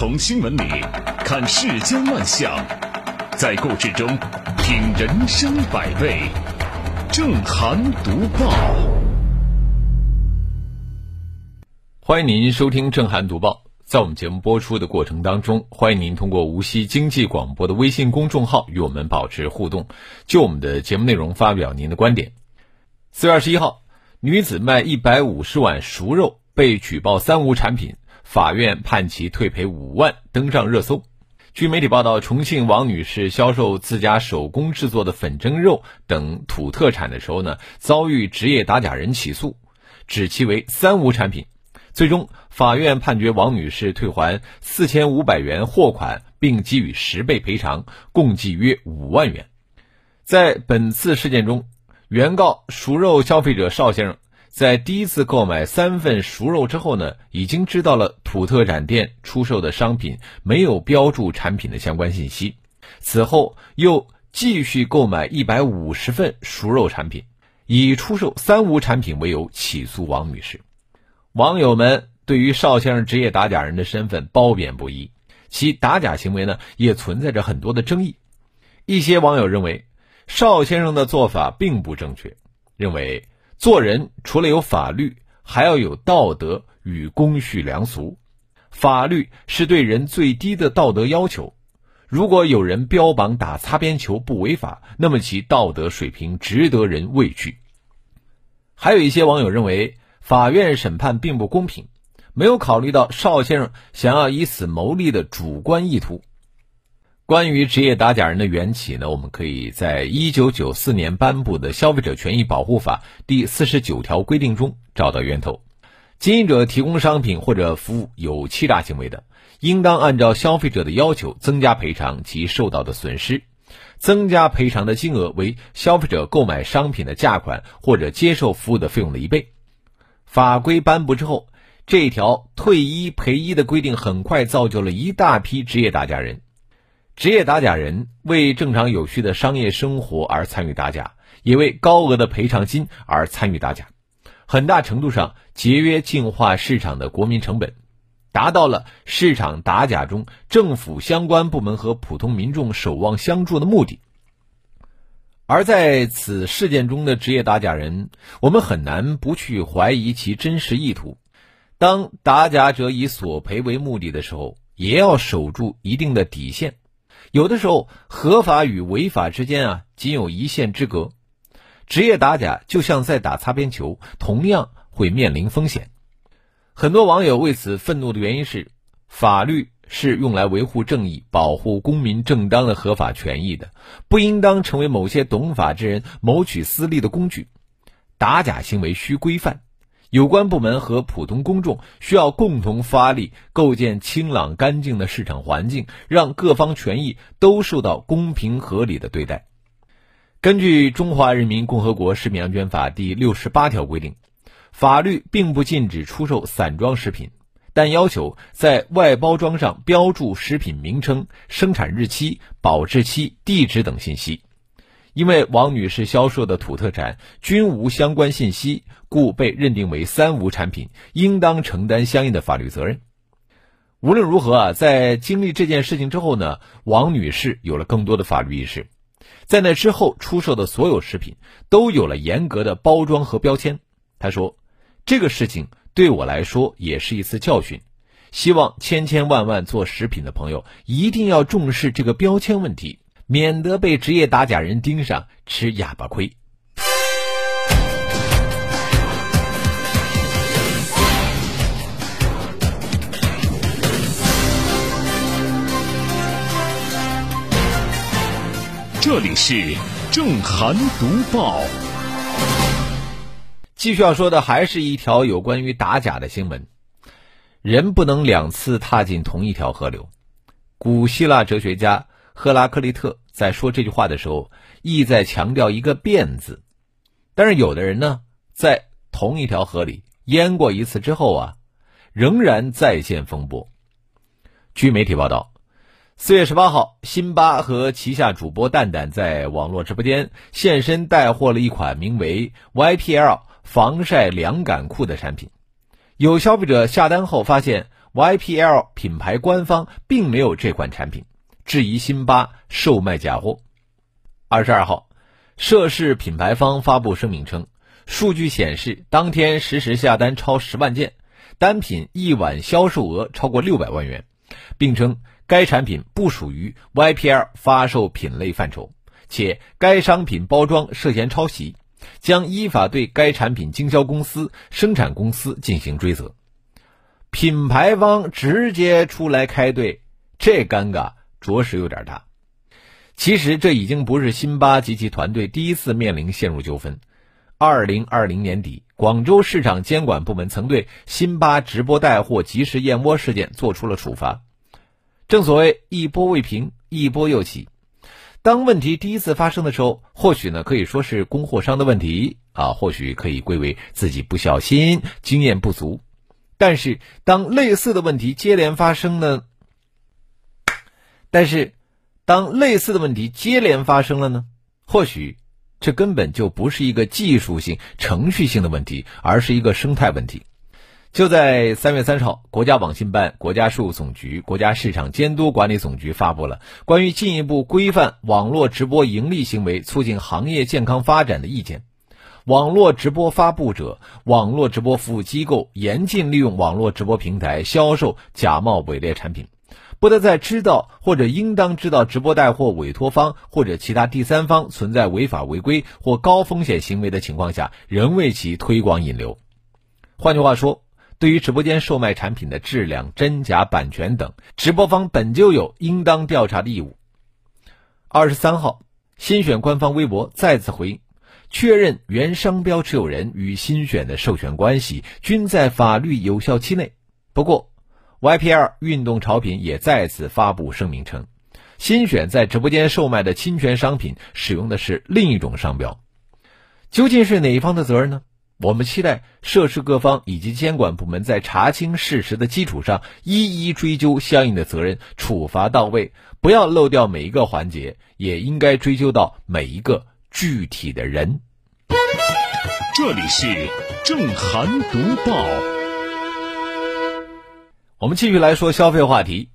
从新闻里看世间万象，在故事中品人生百味。正涵读报，欢迎您收听正涵读报。在我们节目播出的过程当中，欢迎您通过无锡经济广播的微信公众号与我们保持互动，就我们的节目内容发表您的观点。四月二十一号，女子卖一百五十碗熟肉被举报三无产品。法院判其退赔五万，登上热搜。据媒体报道，重庆王女士销售自家手工制作的粉蒸肉等土特产的时候呢，遭遇职业打假人起诉，指其为三无产品。最终，法院判决王女士退还四千五百元货款，并给予十倍赔偿，共计约五万元。在本次事件中，原告熟肉消费者邵先生。在第一次购买三份熟肉之后呢，已经知道了土特产店出售的商品没有标注产品的相关信息。此后又继续购买一百五十份熟肉产品，以出售三无产品为由起诉王女士。网友们对于邵先生职业打假人的身份褒贬不一，其打假行为呢也存在着很多的争议。一些网友认为邵先生的做法并不正确，认为。做人除了有法律，还要有道德与公序良俗。法律是对人最低的道德要求。如果有人标榜打擦边球不违法，那么其道德水平值得人畏惧。还有一些网友认为，法院审判并不公平，没有考虑到邵先生想要以此牟利的主观意图。关于职业打假人的缘起呢，我们可以在一九九四年颁布的《消费者权益保护法》第四十九条规定中找到源头。经营者提供商品或者服务有欺诈行为的，应当按照消费者的要求增加赔偿其受到的损失，增加赔偿的金额为消费者购买商品的价款或者接受服务的费用的一倍。法规颁布之后，这条退一赔一的规定很快造就了一大批职业打假人。职业打假人为正常有序的商业生活而参与打假，也为高额的赔偿金而参与打假，很大程度上节约净化市场的国民成本，达到了市场打假中政府相关部门和普通民众守望相助的目的。而在此事件中的职业打假人，我们很难不去怀疑其真实意图。当打假者以索赔为目的的时候，也要守住一定的底线。有的时候，合法与违法之间啊，仅有一线之隔。职业打假就像在打擦边球，同样会面临风险。很多网友为此愤怒的原因是，法律是用来维护正义、保护公民正当的合法权益的，不应当成为某些懂法之人谋取私利的工具。打假行为需规范。有关部门和普通公众需要共同发力，构建清朗干净的市场环境，让各方权益都受到公平合理的对待。根据《中华人民共和国食品安全法》第六十八条规定，法律并不禁止出售散装食品，但要求在外包装上标注食品名称、生产日期、保质期、地址等信息。因为王女士销售的土特产均无相关信息，故被认定为三无产品，应当承担相应的法律责任。无论如何啊，在经历这件事情之后呢，王女士有了更多的法律意识，在那之后出售的所有食品都有了严格的包装和标签。她说：“这个事情对我来说也是一次教训，希望千千万万做食品的朋友一定要重视这个标签问题。”免得被职业打假人盯上吃哑巴亏。这里是正涵读报。继续要说的还是一条有关于打假的新闻。人不能两次踏进同一条河流。古希腊哲学家。赫拉克利特在说这句话的时候，意在强调一个“变”字。但是有的人呢，在同一条河里淹过一次之后啊，仍然再现风波。据媒体报道，四月十八号，辛巴和旗下主播蛋蛋在网络直播间现身带货了一款名为 YPL 防晒凉感裤的产品。有消费者下单后发现 YPL 品牌官方并没有这款产品，质疑辛巴售卖假货。二十二号，涉事品牌方发布声明称，数据显示当天实时下单超十万件，单品一晚销售额超过六百万元，并称该产品不属于 YPL 发售品类范畴，且该商品包装涉嫌抄袭，将依法对该产品经销公司、生产公司进行追责。品牌方直接出来开队，这尴尬着实有点大。其实这已经不是辛巴及其团队第一次面临陷入纠纷。二零二零年底，广州市场监管部门曾对辛巴直播带货及时燕窝事件做出了处罚。正所谓一波未平，一波又起。当问题第一次发生的时候，或许呢可以说是供货商的问题啊，或许可以归为自己不小心、经验不足。但是当类似的问题接连发生呢？但是。当类似的问题接连发生了呢？或许这根本就不是一个技术性、程序性的问题，而是一个生态问题。就在三月三十号，国家网信办、国家税务总局、国家市场监督管理总局发布了关于进一步规范网络直播盈利行为、促进行业健康发展的意见。网络直播发布者、网络直播服务机构严禁利用网络直播平台销售假冒伪劣产品。不得在知道或者应当知道直播带货委托方或者其他第三方存在违法违规或高风险行为的情况下，仍为其推广引流。换句话说，对于直播间售卖产品的质量、真假、版权等，直播方本就有应当调查的义务。二十三号，新选官方微博再次回应，确认原商标持有人与新选的授权关系均在法律有效期内。不过，YPL 运动潮品也再次发布声明称，新选在直播间售卖的侵权商品使用的是另一种商标，究竟是哪一方的责任呢？我们期待涉事各方以及监管部门在查清事实的基础上，一一追究相应的责任，处罚到位，不要漏掉每一个环节，也应该追究到每一个具体的人。这里是正涵读报。我们继续来说消费话题。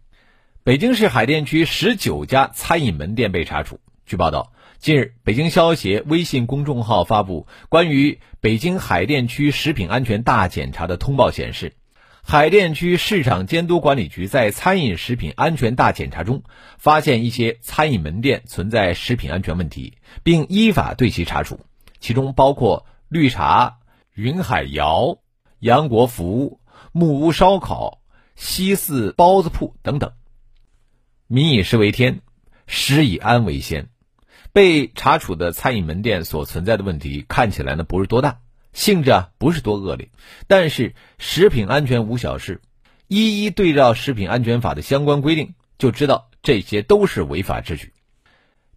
北京市海淀区十九家餐饮门店被查处。据报道，近日，北京消协微信公众号发布关于北京海淀区食品安全大检查的通报，显示，海淀区市场监督管理局在餐饮食品安全大检查中，发现一些餐饮门店存在食品安全问题，并依法对其查处，其中包括绿茶、云海肴、杨国福、木屋烧烤。西四包子铺等等，民以食为天，食以安为先。被查处的餐饮门店所存在的问题看起来呢不是多大，性质啊不是多恶劣，但是食品安全无小事，一一对照食品安全法的相关规定，就知道这些都是违法之举。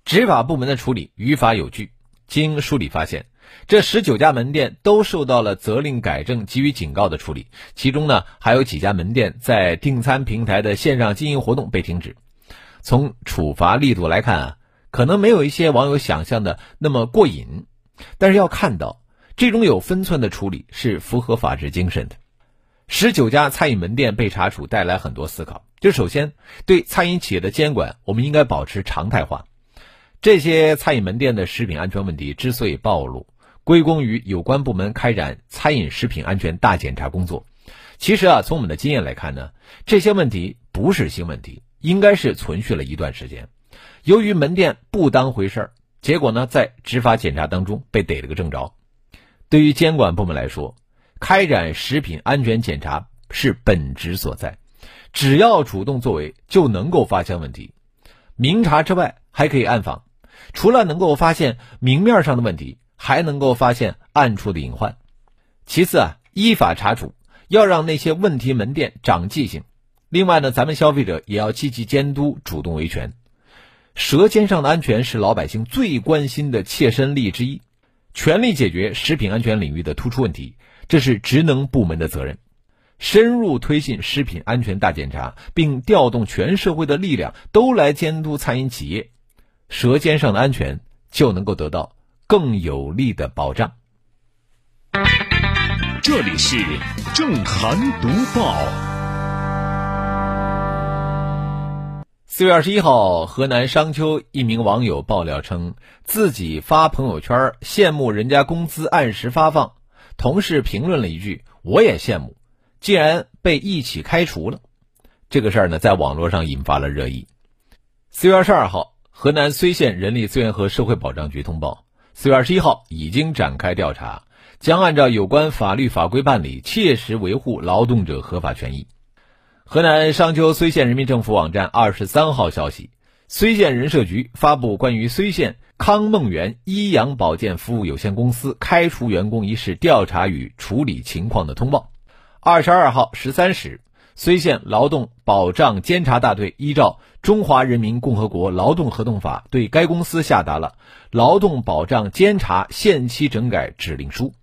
执法部门的处理于法有据，经梳理发现。这十九家门店都受到了责令改正、给予警告的处理，其中呢还有几家门店在订餐平台的线上经营活动被停止。从处罚力度来看啊，可能没有一些网友想象的那么过瘾，但是要看到这种有分寸的处理是符合法治精神的。十九家餐饮门店被查处，带来很多思考。就首先对餐饮企业的监管，我们应该保持常态化。这些餐饮门店的食品安全问题之所以暴露，归功于有关部门开展餐饮食品安全大检查工作。其实啊，从我们的经验来看呢，这些问题不是新问题，应该是存续了一段时间。由于门店不当回事儿，结果呢，在执法检查当中被逮了个正着。对于监管部门来说，开展食品安全检查是本职所在，只要主动作为，就能够发现问题。明察之外，还可以暗访，除了能够发现明面上的问题。还能够发现暗处的隐患。其次啊，依法查处，要让那些问题门店长记性。另外呢，咱们消费者也要积极监督，主动维权。舌尖上的安全是老百姓最关心的切身利益之一，全力解决食品安全领域的突出问题，这是职能部门的责任。深入推进食品安全大检查，并调动全社会的力量都来监督餐饮企业，舌尖上的安全就能够得到。更有力的保障。这里是正涵读报。四月二十一号，河南商丘一名网友爆料称，自己发朋友圈羡慕人家工资按时发放，同事评论了一句：“我也羡慕。”竟然被一起开除了。这个事儿呢，在网络上引发了热议。四月二十二号，河南睢县人力资源和社会保障局通报，四月二十一号已经展开调查，将按照有关法律法规办理，切实维护劳动者合法权益。河南商丘睢县人民政府网站二十三号消息，睢县人社局发布关于睢县康梦园医养保健服务有限公司开除员工一事调查与处理情况的通报。二十二号十三时，睢县劳动保障监察大队依照《中华人民共和国劳动合同法》对该公司下达了劳动保障监察限期整改指令书，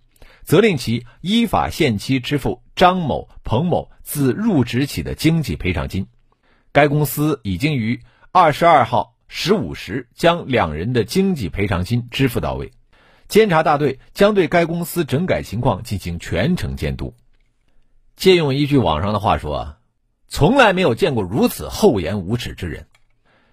责令其依法限期支付张某、彭某。自入职起的经济赔偿金，该公司已经于二十二号十五时将两人的经济赔偿金支付到位。监察大队将对该公司整改情况进行全程监督。借用一句网上的话说，从来没有见过如此厚颜无耻之人。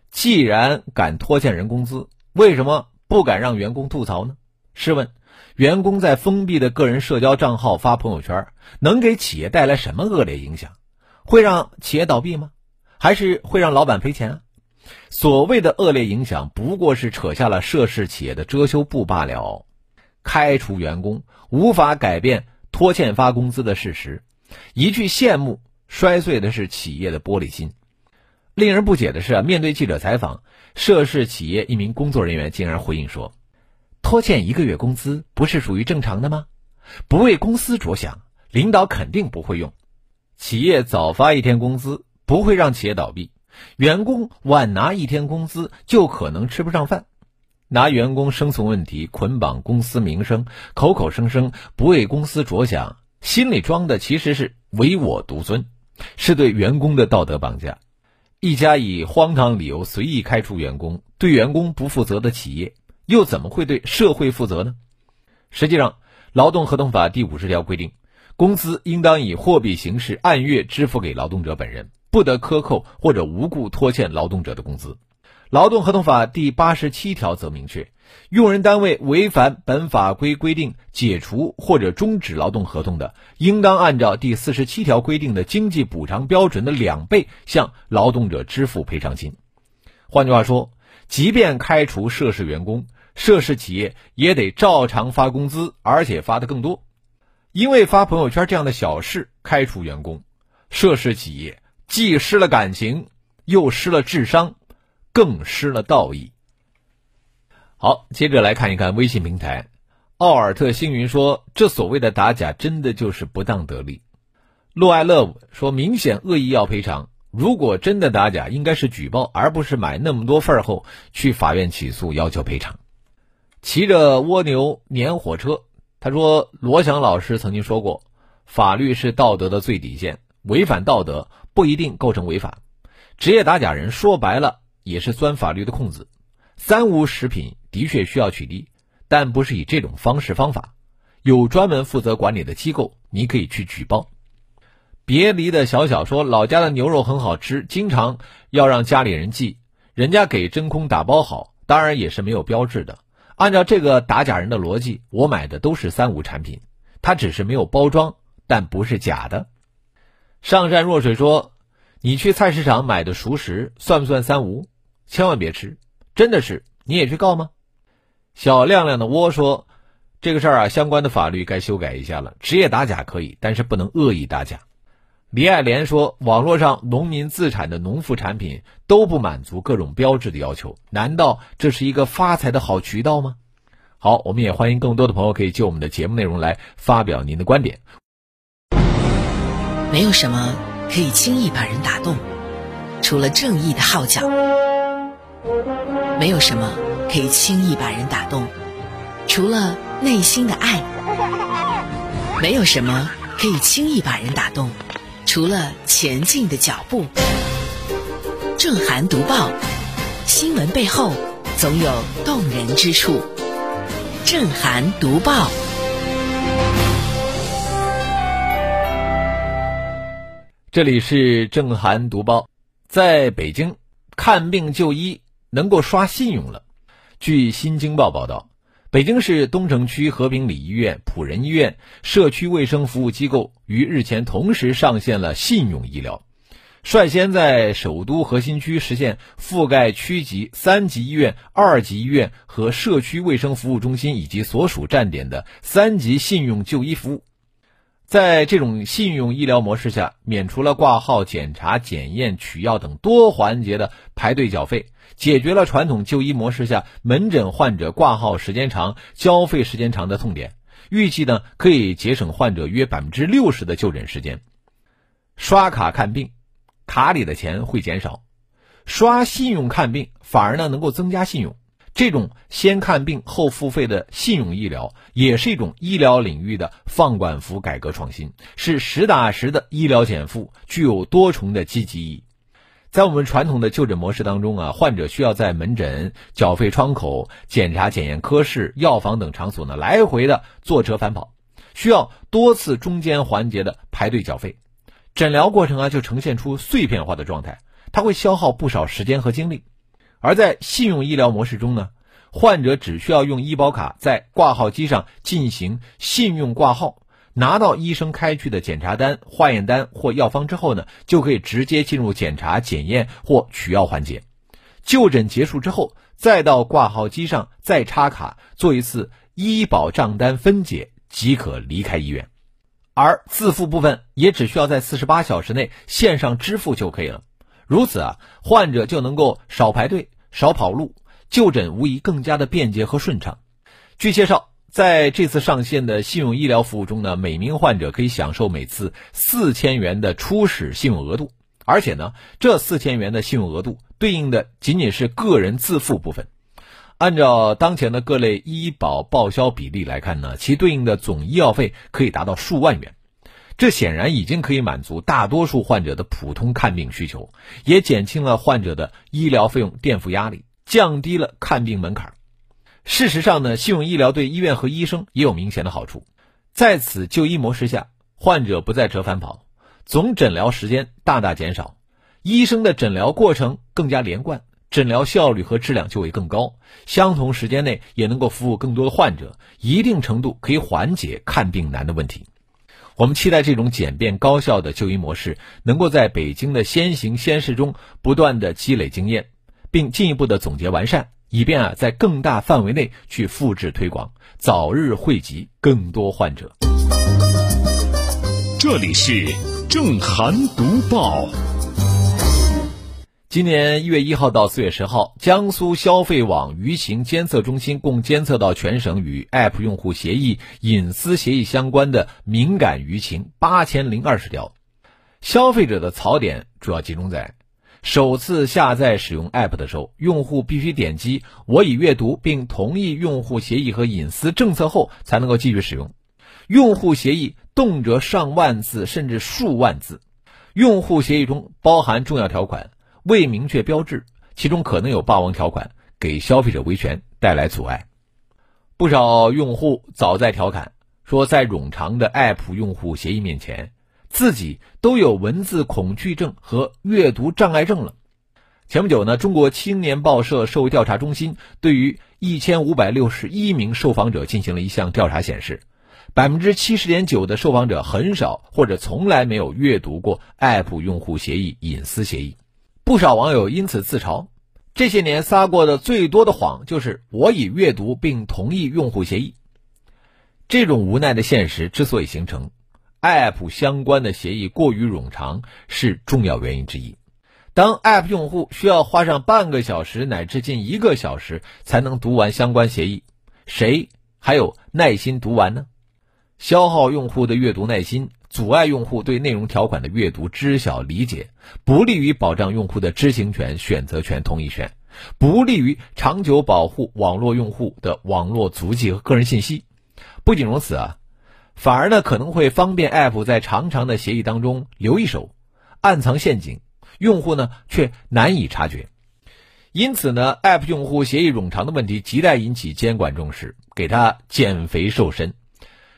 既然敢拖欠人工资，为什么不敢让员工吐槽呢？试问？员工在封闭的个人社交账号发朋友圈，能给企业带来什么恶劣影响？会让企业倒闭吗？还是会让老板赔钱？所谓的恶劣影响，不过是扯下了涉事企业的遮羞布罢了。开除员工无法改变拖欠发工资的事实，一句羡慕摔碎的是企业的玻璃心。令人不解的是啊，面对记者采访，涉事企业一名工作人员竟然回应说。拖欠一个月工资不是属于正常的吗？不为公司着想，领导肯定不会用。企业早发一天工资不会让企业倒闭，员工晚拿一天工资就可能吃不上饭。拿员工生存问题捆绑公司名声，口口声声不为公司着想，心里装的其实是唯我独尊，是对员工的道德绑架。一家以荒唐理由随意开除员工、对员工不负责的企业。又怎么会对社会负责呢？实际上，《劳动合同法》第五十条规定，工资应当以货币形式按月支付给劳动者本人，不得克扣或者无故拖欠劳动者的工资。《劳动合同法》第八十七条则明确，用人单位违反本法规规定解除或者终止劳动合同的，应当按照第四十七条规定的经济补偿标准的两倍向劳动者支付赔偿金。换句话说，即便开除涉事员工，涉事企业也得照常发工资，而且发的更多。因为发朋友圈这样的小事开除员工，涉事企业既失了感情，又失了智商，更失了道义。好，接着来看一看微信平台，奥尔特星云说：“这所谓的打假，真的就是不当得利。”洛爱 love 说：“明显恶意要赔偿。”如果真的打假，应该是举报，而不是买那么多份后去法院起诉要求赔偿。骑着蜗牛撵火车，他说罗翔老师曾经说过，法律是道德的最底线，违反道德不一定构成违法。职业打假人说白了也是钻法律的空子。三无食品的确需要取缔，但不是以这种方式方法。有专门负责管理的机构，你可以去举报。别离的小小说：“老家的牛肉很好吃，经常要让家里人寄。人家给真空打包好，当然也是没有标志的。按照这个打假人的逻辑，我买的都是三无产品，它只是没有包装，但不是假的。”上善若水说：“你去菜市场买的熟食算不算三无？千万别吃，真的是你也去告吗？”小亮亮的窝说：“这个事儿啊，相关的法律该修改一下了。职业打假可以，但是不能恶意打假。”李爱莲说：“网络上农民自产的农副产品都不满足各种标志的要求，难道这是一个发财的好渠道吗？”好，我们也欢迎更多的朋友可以就我们的节目内容来发表您的观点。没有什么可以轻易把人打动，除了正义的号角；没有什么可以轻易把人打动，除了内心的爱；没有什么可以轻易把人打动。除了前进的脚步，正涵读报，新闻背后总有动人之处。正涵读报，这里是正涵读报。在北京，看病就医能够刷信用了。据《新京报》报道，北京市东城区和平里医院、普仁医院社区卫生服务机构于日前同时上线了信用医疗。率先在首都核心区实现覆盖区级、三级医院、二级医院和社区卫生服务中心以及所属站点的三级信用就医服务。在这种信用医疗模式下，免除了挂号、检查、检验、取药等多环节的排队缴费，解决了传统就医模式下门诊患者挂号时间长、交费时间长的痛点。预计呢，可以节省患者约百分之六十的就诊时间。刷卡看病。卡里的钱会减少，刷信用看病反而呢能够增加信用。这种先看病后付费的信用医疗，也是一种医疗领域的放管服改革创新，是实打实的医疗减负，具有多重的积极意义。在我们传统的就诊模式当中啊，患者需要在门诊、缴费窗口、检查检验科室、药房等场所呢来回的坐车返跑，需要多次中间环节的排队缴费。诊疗过程啊，就呈现出碎片化的状态，它会消耗不少时间和精力。而在信用医疗模式中呢，患者只需要用医保卡在挂号机上进行信用挂号，拿到医生开具的检查单、化验单或药方之后呢，就可以直接进入检查、检验或取药环节。就诊结束之后，再到挂号机上再插卡做一次医保账单分解，即可离开医院。而自付部分也只需要在四十八小时内线上支付就可以了，如此啊，患者就能够少排队、少跑路，就诊无疑更加的便捷和顺畅。据介绍，在这次上线的信用医疗服务中呢，每名患者可以享受每次四千元的初始信用额度，而且呢，这四千元的信用额度对应的仅仅是个人自付部分。按照当前的各类医保报销比例来看呢，其对应的总医药费可以达到数万元，这显然已经可以满足大多数患者的普通看病需求，也减轻了患者的医疗费用垫付压力，降低了看病门槛。事实上呢，信用医疗对医院和医生也有明显的好处，在此就医模式下，患者不再折返跑，总诊疗时间大大减少，医生的诊疗过程更加连贯。诊疗效率和质量就会更高，相同时间内也能够服务更多的患者，一定程度可以缓解看病难的问题。我们期待这种简便高效的就医模式能够在北京的先行先试中不断的积累经验，并进一步的总结完善，以便啊在更大范围内去复制推广，早日惠及更多患者。这里是正涵读报。今年一月一号到四月十号，江苏消费网舆情监测中心共监测到全省与 App 用户协议、隐私协议相关的敏感舆情八千零二十条。消费者的槽点主要集中在：首次下载使用 App 的时候，用户必须点击“我已阅读并同意用户协议和隐私政策”后才能够继续使用；用户协议动辄上万字甚至数万字；用户协议中包含重要条款。未明确标志，其中可能有霸王条款，给消费者维权带来阻碍。不少用户早在调侃说，在冗长的 App 用户协议面前，自己都有文字恐惧症和阅读障碍症了。前不久呢，中国青年报社社会调查中心对于一千五百六十一名受访者进行了一项调查，显示，百分之七十点九的受访者很少或者从来没有阅读过 App 用户协议、隐私协议。不少网友因此自嘲，这些年撒过的最多的谎就是我已阅读并同意用户协议。这种无奈的现实之所以形成，App 相关的协议过于冗长是重要原因之一。当 App 用户需要花上半个小时乃至近一个小时才能读完相关协议，谁还有耐心读完呢？消耗用户的阅读耐心。阻碍用户对内容条款的阅读、知晓、理解，不利于保障用户的知情权、选择权、同意权，不利于长久保护网络用户的网络足迹和个人信息。不仅如此啊，反而呢可能会方便 App 在长长的协议当中留一手，暗藏陷阱，用户呢却难以察觉。因此呢，App 用户协议冗长的问题亟待引起监管重视，给他减肥瘦身。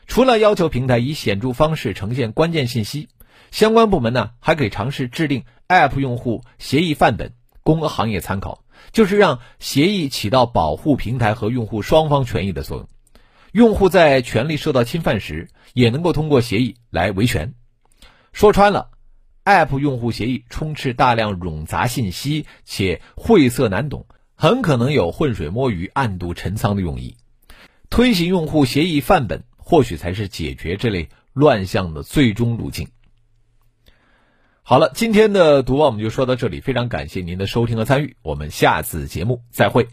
除了要求平台以显著方式呈现关键信息，相关部门呢还可以尝试制定 App 用户协议范本，供行业参考，就是让协议起到保护平台和用户双方权益的作用。用户在权利受到侵犯时，也能够通过协议来维权。说穿了，App 用户协议充斥大量冗杂信息且晦涩难懂，很可能有浑水摸鱼、暗度陈仓的用意。推行用户协议范本，或许才是解决这类乱象的最终路径。好了，今天的读报我们就说到这里，非常感谢您的收听和参与，我们下次节目再会。